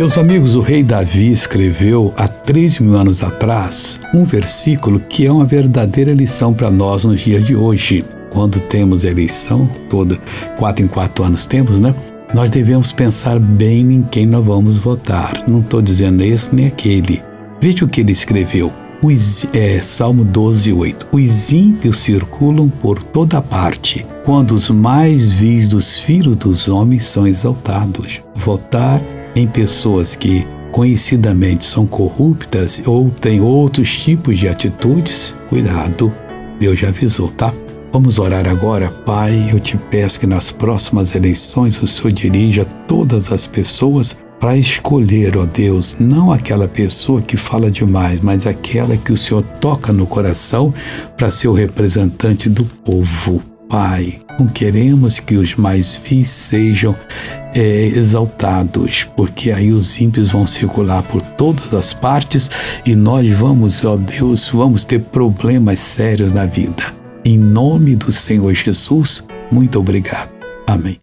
Meus amigos, o rei Davi escreveu há três mil anos atrás um versículo que é uma verdadeira lição para nós nos dias de hoje. Quando temos eleição, toda quatro em quatro anos temos, né? Nós devemos pensar bem em quem nós vamos votar. Não estou dizendo esse nem aquele. Veja o que ele escreveu. Os, é, Salmo 12, 8. Os ímpios circulam por toda parte, quando os mais vis dos filhos dos homens são exaltados. Votar em pessoas que conhecidamente são corruptas ou têm outros tipos de atitudes, cuidado, Deus já avisou, tá? Vamos orar agora, Pai. Eu te peço que nas próximas eleições o Senhor dirija todas as pessoas para escolher, ó Deus, não aquela pessoa que fala demais, mas aquela que o Senhor toca no coração para ser o representante do povo. Pai, não queremos que os mais vis sejam é, exaltados, porque aí os ímpios vão circular por todas as partes e nós vamos, ó Deus, vamos ter problemas sérios na vida. Em nome do Senhor Jesus, muito obrigado. Amém.